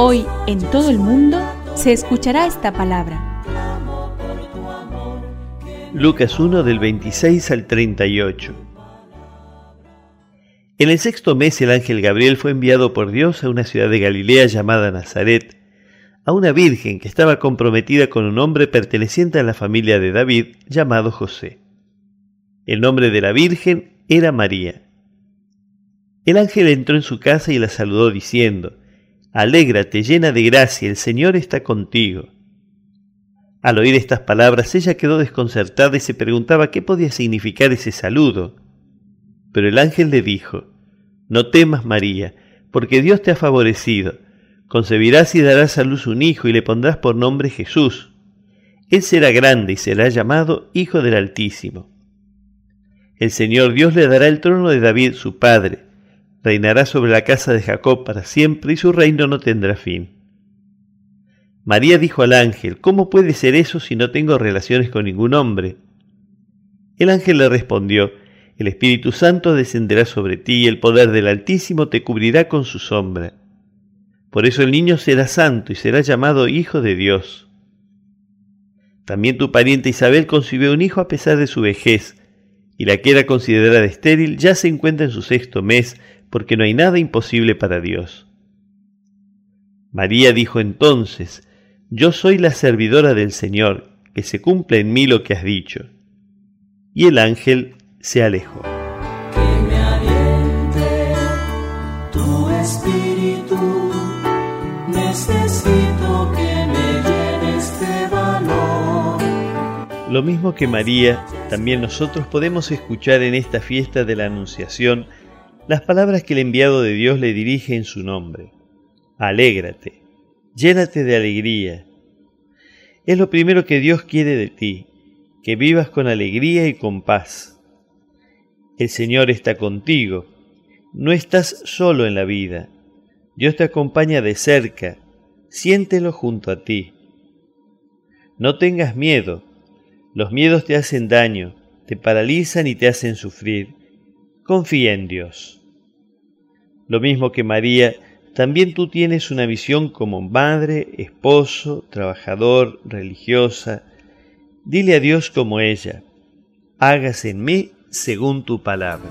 Hoy en todo el mundo se escuchará esta palabra. Lucas 1 del 26 al 38. En el sexto mes el ángel Gabriel fue enviado por Dios a una ciudad de Galilea llamada Nazaret, a una virgen que estaba comprometida con un hombre perteneciente a la familia de David llamado José. El nombre de la virgen era María. El ángel entró en su casa y la saludó diciendo, Alégrate llena de gracia, el Señor está contigo. Al oír estas palabras ella quedó desconcertada y se preguntaba qué podía significar ese saludo. Pero el ángel le dijo, No temas María, porque Dios te ha favorecido. Concebirás y darás a luz un hijo y le pondrás por nombre Jesús. Él será grande y será llamado Hijo del Altísimo. El Señor Dios le dará el trono de David su padre. Reinará sobre la casa de Jacob para siempre y su reino no tendrá fin. María dijo al ángel, ¿Cómo puede ser eso si no tengo relaciones con ningún hombre? El ángel le respondió, El Espíritu Santo descenderá sobre ti y el poder del Altísimo te cubrirá con su sombra. Por eso el niño será santo y será llamado Hijo de Dios. También tu pariente Isabel concibió un hijo a pesar de su vejez, y la que era considerada estéril ya se encuentra en su sexto mes, porque no hay nada imposible para Dios. María dijo entonces, Yo soy la servidora del Señor, que se cumpla en mí lo que has dicho. Y el ángel se alejó. Que me aliente tu espíritu. Necesito que me llenes de valor. Lo mismo que María, también nosotros podemos escuchar en esta fiesta de la Anunciación las palabras que el enviado de Dios le dirige en su nombre. Alégrate, llénate de alegría. Es lo primero que Dios quiere de ti, que vivas con alegría y con paz. El Señor está contigo, no estás solo en la vida. Dios te acompaña de cerca, siéntelo junto a ti. No tengas miedo, los miedos te hacen daño, te paralizan y te hacen sufrir. Confía en Dios. Lo mismo que María, también tú tienes una visión como madre, esposo, trabajador, religiosa. Dile a Dios como ella, hágase en mí según tu palabra.